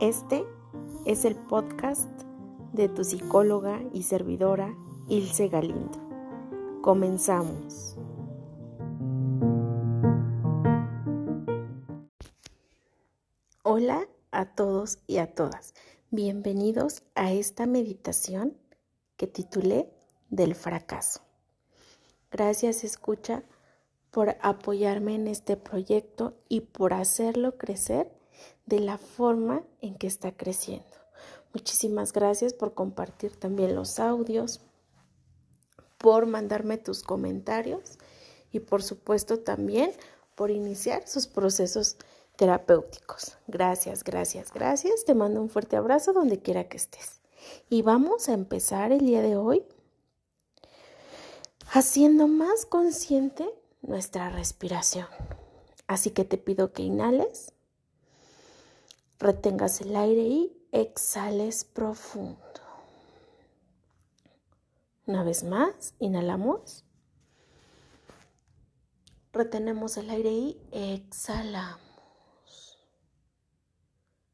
Este es el podcast de tu psicóloga y servidora Ilse Galindo. Comenzamos. Hola a todos y a todas. Bienvenidos a esta meditación que titulé Del fracaso. Gracias, escucha, por apoyarme en este proyecto y por hacerlo crecer de la forma en que está creciendo. Muchísimas gracias por compartir también los audios, por mandarme tus comentarios y por supuesto también por iniciar sus procesos terapéuticos. Gracias, gracias, gracias. Te mando un fuerte abrazo donde quiera que estés. Y vamos a empezar el día de hoy haciendo más consciente nuestra respiración. Así que te pido que inhales Retengas el aire y exhales profundo. Una vez más, inhalamos. Retenemos el aire y exhalamos.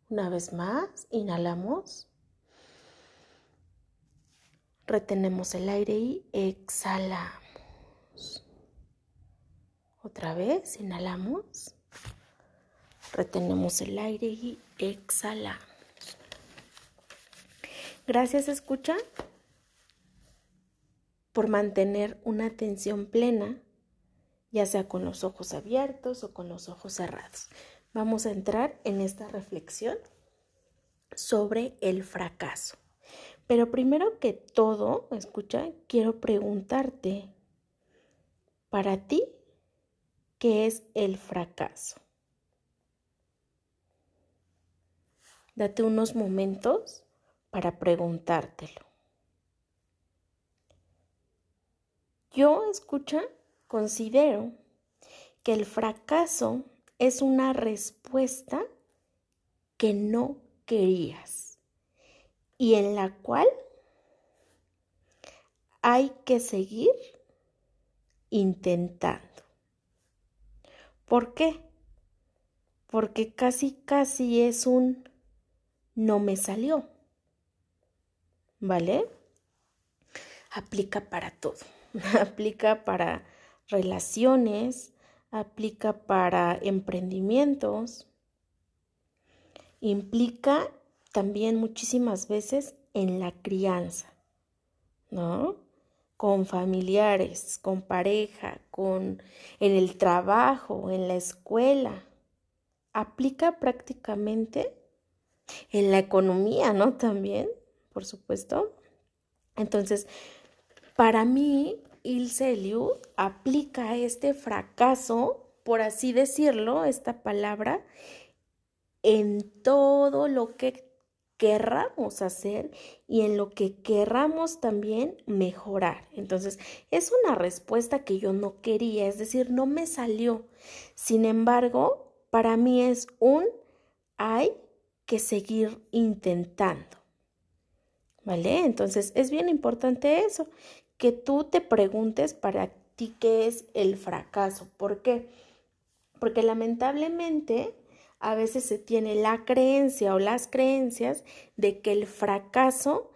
Una vez más, inhalamos. Retenemos el aire y exhalamos. Otra vez, inhalamos. Retenemos el aire y exhalamos. Gracias, escucha, por mantener una atención plena, ya sea con los ojos abiertos o con los ojos cerrados. Vamos a entrar en esta reflexión sobre el fracaso. Pero primero que todo, escucha, quiero preguntarte, para ti, ¿qué es el fracaso? Date unos momentos para preguntártelo. Yo, escucha, considero que el fracaso es una respuesta que no querías y en la cual hay que seguir intentando. ¿Por qué? Porque casi, casi es un no me salió. ¿Vale? Aplica para todo. aplica para relaciones, aplica para emprendimientos, implica también muchísimas veces en la crianza, ¿no? Con familiares, con pareja, con en el trabajo, en la escuela. Aplica prácticamente en la economía, ¿no? También, por supuesto. Entonces, para mí, Ilse Eliud aplica este fracaso, por así decirlo, esta palabra, en todo lo que querramos hacer y en lo que querramos también mejorar. Entonces, es una respuesta que yo no quería, es decir, no me salió. Sin embargo, para mí es un hay que seguir intentando. ¿Vale? Entonces es bien importante eso, que tú te preguntes para ti qué es el fracaso. ¿Por qué? Porque lamentablemente a veces se tiene la creencia o las creencias de que el fracaso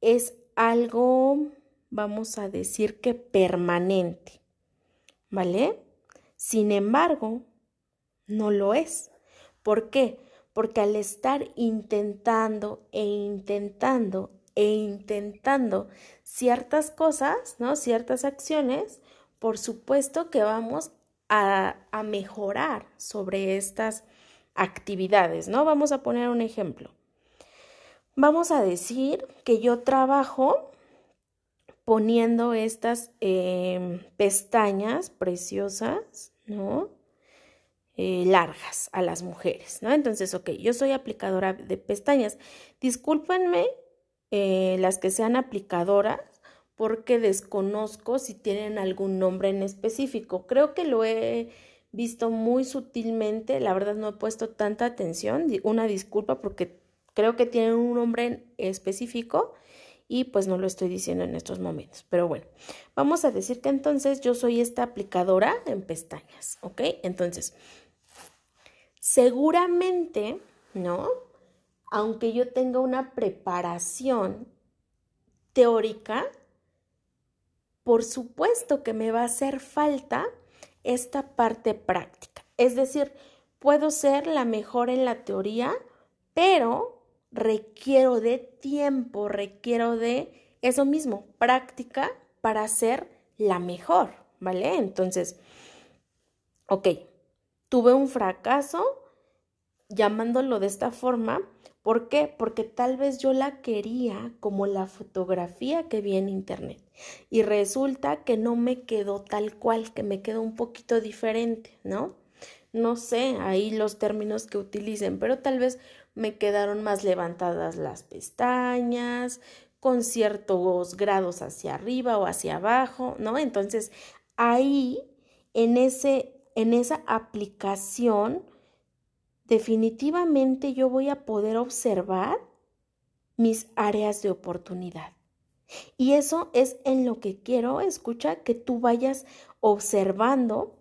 es algo, vamos a decir que permanente. ¿Vale? Sin embargo, no lo es. ¿Por qué? Porque al estar intentando e intentando e intentando ciertas cosas, ¿no? Ciertas acciones, por supuesto que vamos a, a mejorar sobre estas actividades, ¿no? Vamos a poner un ejemplo. Vamos a decir que yo trabajo poniendo estas em, pestañas preciosas, ¿no? Eh, largas a las mujeres, ¿no? Entonces, ok, yo soy aplicadora de pestañas. Discúlpenme eh, las que sean aplicadoras porque desconozco si tienen algún nombre en específico. Creo que lo he visto muy sutilmente, la verdad no he puesto tanta atención, una disculpa porque creo que tienen un nombre específico y pues no lo estoy diciendo en estos momentos. Pero bueno, vamos a decir que entonces yo soy esta aplicadora en pestañas, ¿ok? Entonces, seguramente, ¿no? aunque yo tenga una preparación teórica, por supuesto que me va a hacer falta esta parte práctica. Es decir, puedo ser la mejor en la teoría, pero requiero de tiempo, requiero de eso mismo, práctica para ser la mejor, ¿vale? Entonces, ok, tuve un fracaso llamándolo de esta forma. ¿Por qué? Porque tal vez yo la quería como la fotografía que vi en internet y resulta que no me quedó tal cual, que me quedó un poquito diferente, ¿no? No sé ahí los términos que utilicen, pero tal vez me quedaron más levantadas las pestañas, con ciertos grados hacia arriba o hacia abajo, ¿no? Entonces, ahí, en, ese, en esa aplicación, definitivamente yo voy a poder observar mis áreas de oportunidad. Y eso es en lo que quiero, escucha, que tú vayas observando,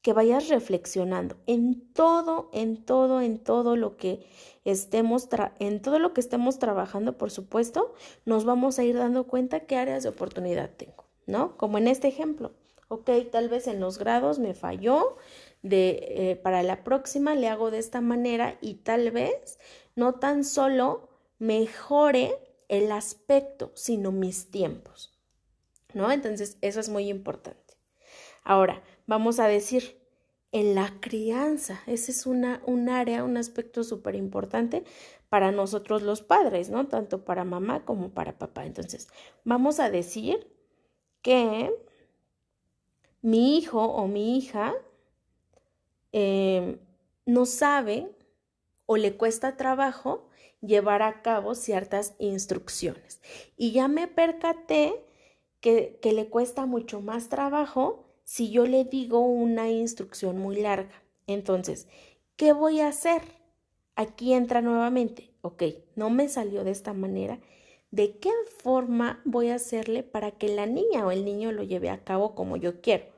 que vayas reflexionando en todo, en todo, en todo lo que estemos, en todo lo que estemos trabajando, por supuesto, nos vamos a ir dando cuenta qué áreas de oportunidad tengo, ¿no? Como en este ejemplo. Ok, tal vez en los grados me falló, de eh, para la próxima le hago de esta manera y tal vez no tan solo mejore el aspecto, sino mis tiempos. ¿No? Entonces, eso es muy importante. Ahora, vamos a decir, en la crianza, ese es una, un área, un aspecto súper importante para nosotros los padres, ¿no? Tanto para mamá como para papá. Entonces, vamos a decir que mi hijo o mi hija eh, no sabe o le cuesta trabajo llevar a cabo ciertas instrucciones. Y ya me percaté que, que le cuesta mucho más trabajo si yo le digo una instrucción muy larga. Entonces, ¿qué voy a hacer? Aquí entra nuevamente, ok, no me salió de esta manera. ¿De qué forma voy a hacerle para que la niña o el niño lo lleve a cabo como yo quiero?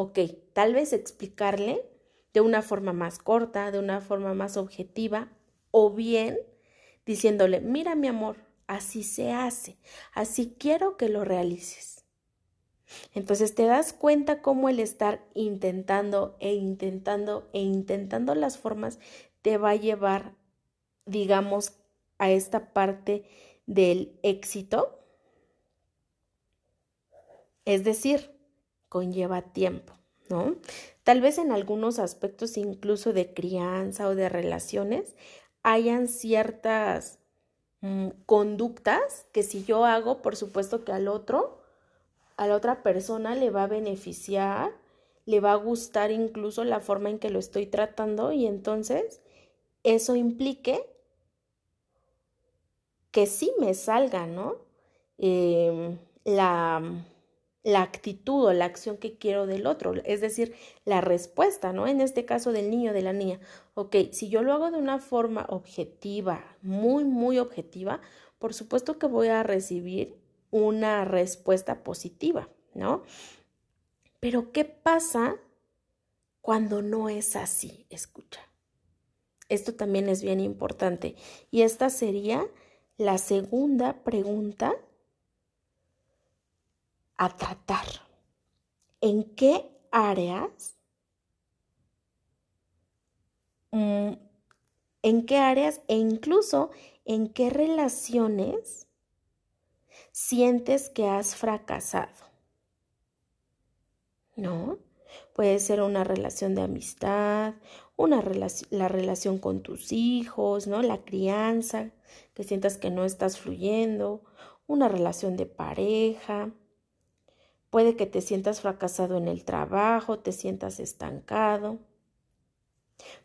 Ok, tal vez explicarle de una forma más corta, de una forma más objetiva, o bien diciéndole, mira mi amor, así se hace, así quiero que lo realices. Entonces te das cuenta cómo el estar intentando e intentando e intentando las formas te va a llevar, digamos, a esta parte del éxito. Es decir, conlleva tiempo, ¿no? Tal vez en algunos aspectos incluso de crianza o de relaciones hayan ciertas mm, conductas que si yo hago, por supuesto que al otro, a la otra persona le va a beneficiar, le va a gustar incluso la forma en que lo estoy tratando y entonces eso implique que sí me salga, ¿no? Em, la la actitud o la acción que quiero del otro, es decir, la respuesta, ¿no? En este caso del niño, de la niña. Ok, si yo lo hago de una forma objetiva, muy, muy objetiva, por supuesto que voy a recibir una respuesta positiva, ¿no? Pero ¿qué pasa cuando no es así? Escucha. Esto también es bien importante. Y esta sería la segunda pregunta a tratar. ¿En qué áreas? Mm, ¿En qué áreas e incluso en qué relaciones sientes que has fracasado? ¿No? Puede ser una relación de amistad, una la relación con tus hijos, ¿no? La crianza, que sientas que no estás fluyendo, una relación de pareja, Puede que te sientas fracasado en el trabajo, te sientas estancado.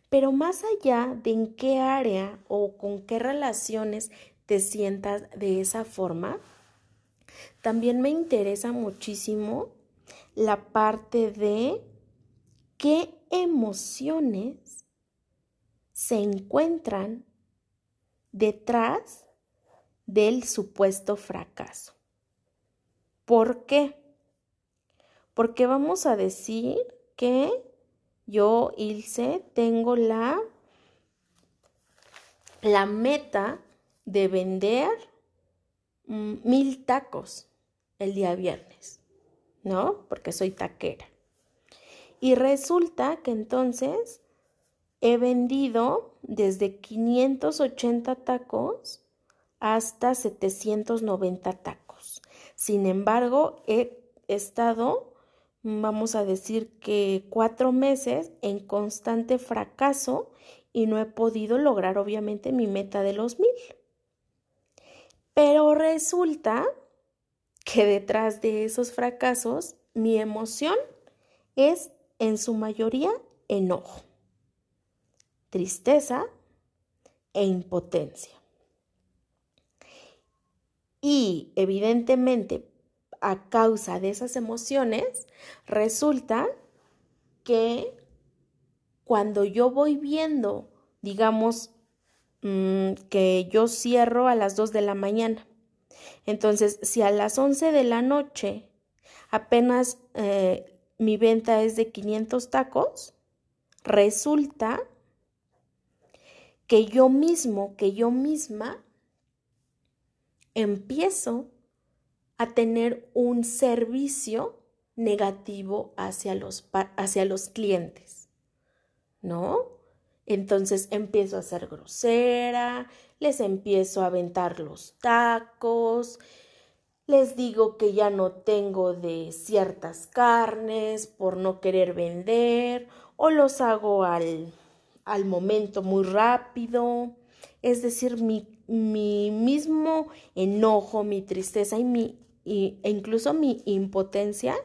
Pero más allá de en qué área o con qué relaciones te sientas de esa forma, también me interesa muchísimo la parte de qué emociones se encuentran detrás del supuesto fracaso. ¿Por qué? Porque vamos a decir que yo, Ilse, tengo la la meta de vender mm, mil tacos el día viernes, ¿no? Porque soy taquera. Y resulta que entonces he vendido desde 580 tacos hasta 790 tacos. Sin embargo, he estado, vamos a decir que cuatro meses en constante fracaso y no he podido lograr obviamente mi meta de los mil. Pero resulta que detrás de esos fracasos mi emoción es en su mayoría enojo, tristeza e impotencia. Y evidentemente, a causa de esas emociones, resulta que cuando yo voy viendo, digamos, mm, que yo cierro a las 2 de la mañana, entonces si a las 11 de la noche apenas eh, mi venta es de 500 tacos, resulta que yo mismo, que yo misma, empiezo a tener un servicio negativo hacia los, hacia los clientes, ¿no? Entonces empiezo a ser grosera, les empiezo a aventar los tacos, les digo que ya no tengo de ciertas carnes por no querer vender o los hago al, al momento muy rápido. Es decir, mi, mi mismo enojo, mi tristeza y mi, e incluso mi impotencia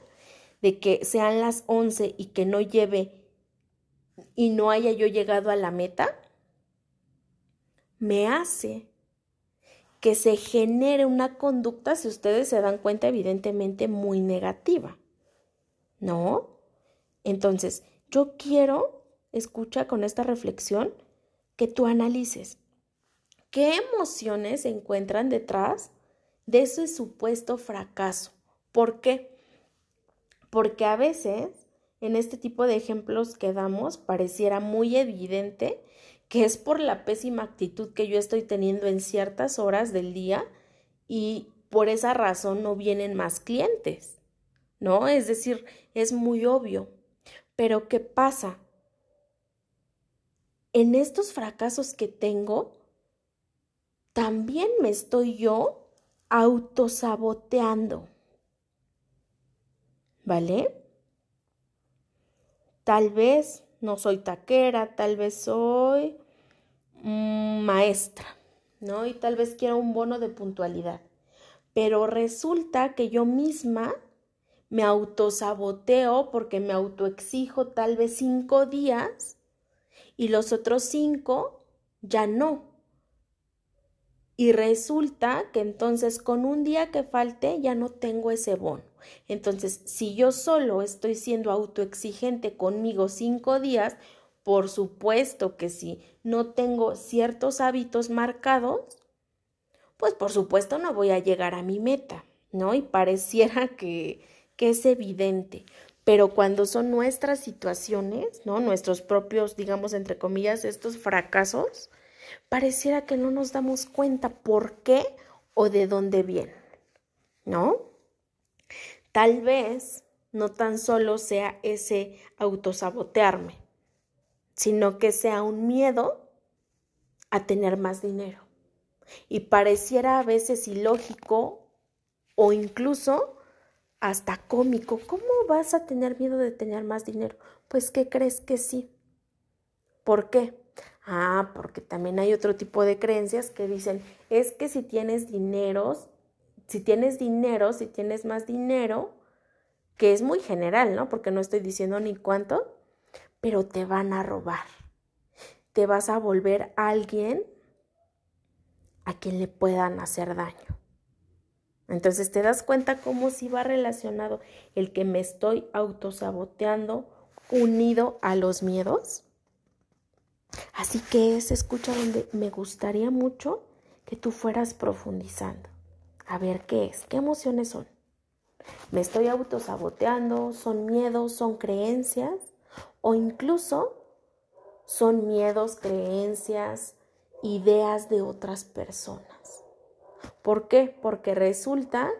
de que sean las 11 y que no lleve y no haya yo llegado a la meta, me hace que se genere una conducta, si ustedes se dan cuenta, evidentemente muy negativa. ¿No? Entonces, yo quiero, escucha con esta reflexión, que tú analices qué emociones se encuentran detrás de ese supuesto fracaso. ¿Por qué? Porque a veces en este tipo de ejemplos que damos pareciera muy evidente que es por la pésima actitud que yo estoy teniendo en ciertas horas del día y por esa razón no vienen más clientes, ¿no? Es decir, es muy obvio. Pero ¿qué pasa? En estos fracasos que tengo, también me estoy yo autosaboteando. ¿Vale? Tal vez no soy taquera, tal vez soy maestra, ¿no? Y tal vez quiero un bono de puntualidad. Pero resulta que yo misma me autosaboteo porque me autoexijo tal vez cinco días y los otros cinco ya no. Y resulta que entonces con un día que falte ya no tengo ese bono. Entonces, si yo solo estoy siendo autoexigente conmigo cinco días, por supuesto que si no tengo ciertos hábitos marcados, pues por supuesto no voy a llegar a mi meta, ¿no? Y pareciera que, que es evidente. Pero cuando son nuestras situaciones, ¿no? Nuestros propios, digamos, entre comillas, estos fracasos, pareciera que no nos damos cuenta por qué o de dónde vienen, ¿no? Tal vez no tan solo sea ese autosabotearme, sino que sea un miedo a tener más dinero. Y pareciera a veces ilógico o incluso hasta cómico. ¿Cómo vas a tener miedo de tener más dinero? Pues ¿qué crees que sí? ¿Por qué? Ah, porque también hay otro tipo de creencias que dicen, es que si tienes dinero, si tienes dinero, si tienes más dinero, que es muy general, ¿no? Porque no estoy diciendo ni cuánto, pero te van a robar. Te vas a volver alguien a quien le puedan hacer daño. Entonces te das cuenta cómo si va relacionado el que me estoy autosaboteando unido a los miedos. Así que es escucha donde me gustaría mucho que tú fueras profundizando. A ver qué es, qué emociones son. Me estoy autosaboteando, son miedos, son creencias o incluso son miedos, creencias ideas de otras personas. ¿Por qué? Porque resulta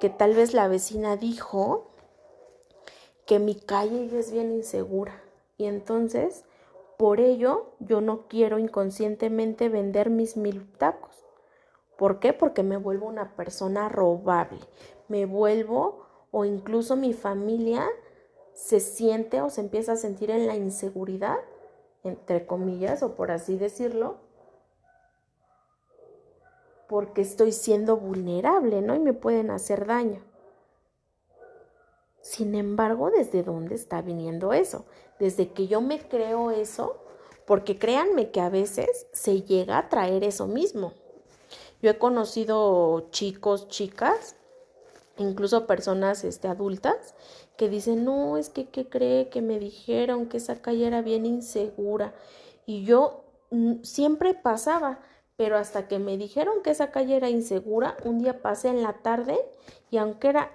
que tal vez la vecina dijo que mi calle es bien insegura y entonces por ello yo no quiero inconscientemente vender mis mil tacos. ¿Por qué? Porque me vuelvo una persona robable, me vuelvo o incluso mi familia se siente o se empieza a sentir en la inseguridad, entre comillas, o por así decirlo, porque estoy siendo vulnerable, ¿no? Y me pueden hacer daño. Sin embargo, ¿desde dónde está viniendo eso? Desde que yo me creo eso, porque créanme que a veces se llega a traer eso mismo. Yo he conocido chicos, chicas, incluso personas este, adultas, que dicen, no, es que, ¿qué cree? Que me dijeron que esa calle era bien insegura. Y yo mm, siempre pasaba, pero hasta que me dijeron que esa calle era insegura, un día pasé en la tarde y aunque era,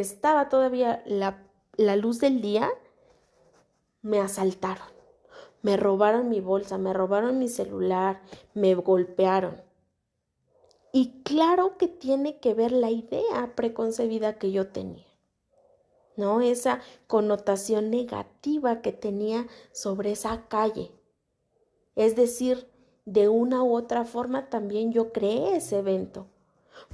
estaba todavía la, la luz del día, me asaltaron. Me robaron mi bolsa, me robaron mi celular, me golpearon. Y claro que tiene que ver la idea preconcebida que yo tenía. ¿No? Esa connotación negativa que tenía sobre esa calle. Es decir, de una u otra forma también yo creé ese evento,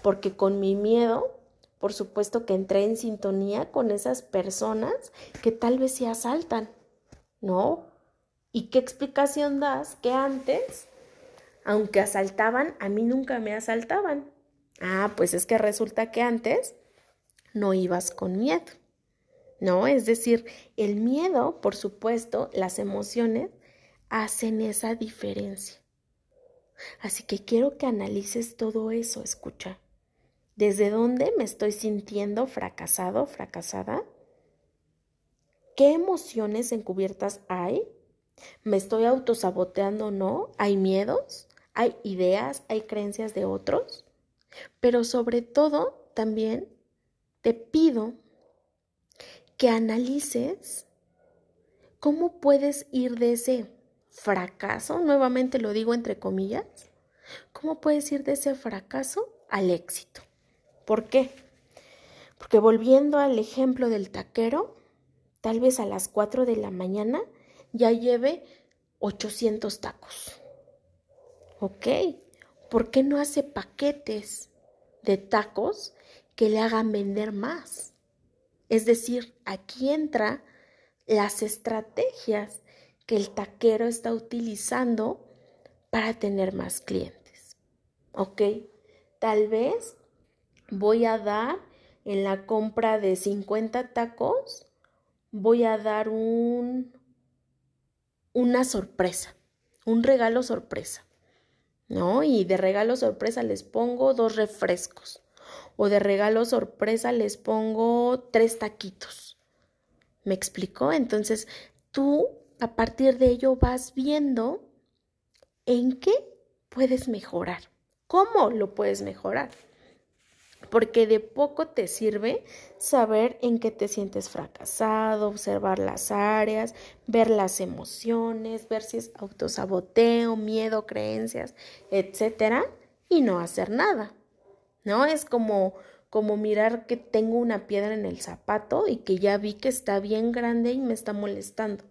porque con mi miedo, por supuesto que entré en sintonía con esas personas que tal vez se asaltan, ¿no? ¿Y qué explicación das que antes aunque asaltaban, a mí nunca me asaltaban. Ah, pues es que resulta que antes no ibas con miedo. ¿No? Es decir, el miedo, por supuesto, las emociones hacen esa diferencia. Así que quiero que analices todo eso, escucha. ¿Desde dónde me estoy sintiendo fracasado, fracasada? ¿Qué emociones encubiertas hay? ¿Me estoy autosaboteando o no? ¿Hay miedos? hay ideas, hay creencias de otros, pero sobre todo también te pido que analices cómo puedes ir de ese fracaso, nuevamente lo digo entre comillas, cómo puedes ir de ese fracaso al éxito. ¿Por qué? Porque volviendo al ejemplo del taquero, tal vez a las 4 de la mañana ya lleve 800 tacos. Ok, ¿por qué no hace paquetes de tacos que le hagan vender más? Es decir, aquí entra las estrategias que el taquero está utilizando para tener más clientes. ¿Ok? Tal vez voy a dar en la compra de 50 tacos, voy a dar un, una sorpresa, un regalo sorpresa. ¿no? Y de regalo sorpresa les pongo dos refrescos. O de regalo sorpresa les pongo tres taquitos. ¿Me explicó? Entonces, tú a partir de ello vas viendo en qué puedes mejorar. ¿Cómo lo puedes mejorar? Porque de poco te sirve saber en qué te sientes fracasado, observar las áreas, ver las emociones, ver si es autosaboteo, miedo, creencias, etcétera, y no hacer nada. ¿No? Es como como mirar que tengo una piedra en el zapato y que ya vi que está bien grande y me está molestando.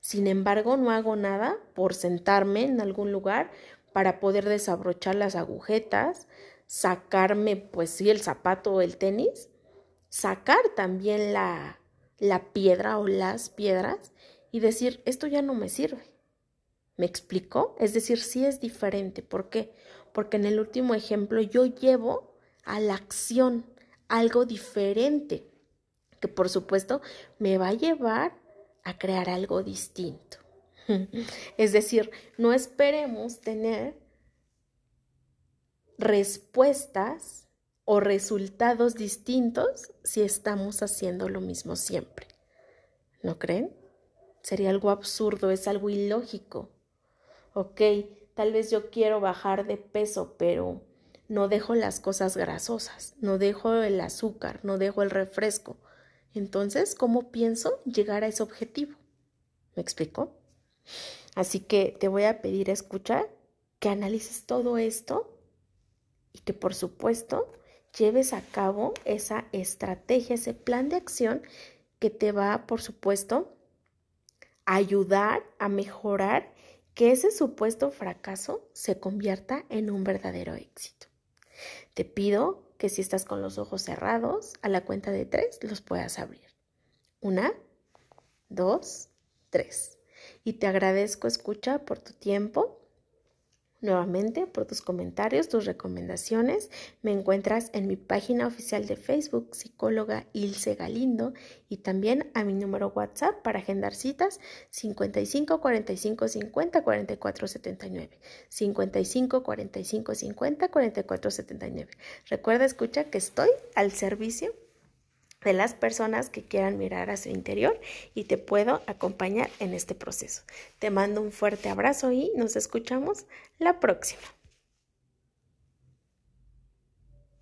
Sin embargo, no hago nada por sentarme en algún lugar para poder desabrochar las agujetas, sacarme, pues sí, el zapato o el tenis, sacar también la, la piedra o las piedras y decir, esto ya no me sirve. ¿Me explico? Es decir, sí es diferente. ¿Por qué? Porque en el último ejemplo yo llevo a la acción algo diferente, que por supuesto me va a llevar a crear algo distinto. es decir, no esperemos tener respuestas o resultados distintos si estamos haciendo lo mismo siempre. ¿No creen? Sería algo absurdo, es algo ilógico. Ok, tal vez yo quiero bajar de peso, pero no dejo las cosas grasosas, no dejo el azúcar, no dejo el refresco. Entonces, ¿cómo pienso llegar a ese objetivo? ¿Me explico? Así que te voy a pedir escuchar que analices todo esto y que por supuesto lleves a cabo esa estrategia, ese plan de acción que te va, por supuesto, a ayudar a mejorar que ese supuesto fracaso se convierta en un verdadero éxito. Te pido que si estás con los ojos cerrados, a la cuenta de tres los puedas abrir. Una, dos, tres. Y te agradezco, escucha, por tu tiempo nuevamente por tus comentarios, tus recomendaciones. Me encuentras en mi página oficial de Facebook, psicóloga Ilse Galindo, y también a mi número WhatsApp para agendar citas 55 45 50 44 79. 55 45 50 44 79. Recuerda, escucha que estoy al servicio de las personas que quieran mirar a su interior y te puedo acompañar en este proceso. Te mando un fuerte abrazo y nos escuchamos la próxima.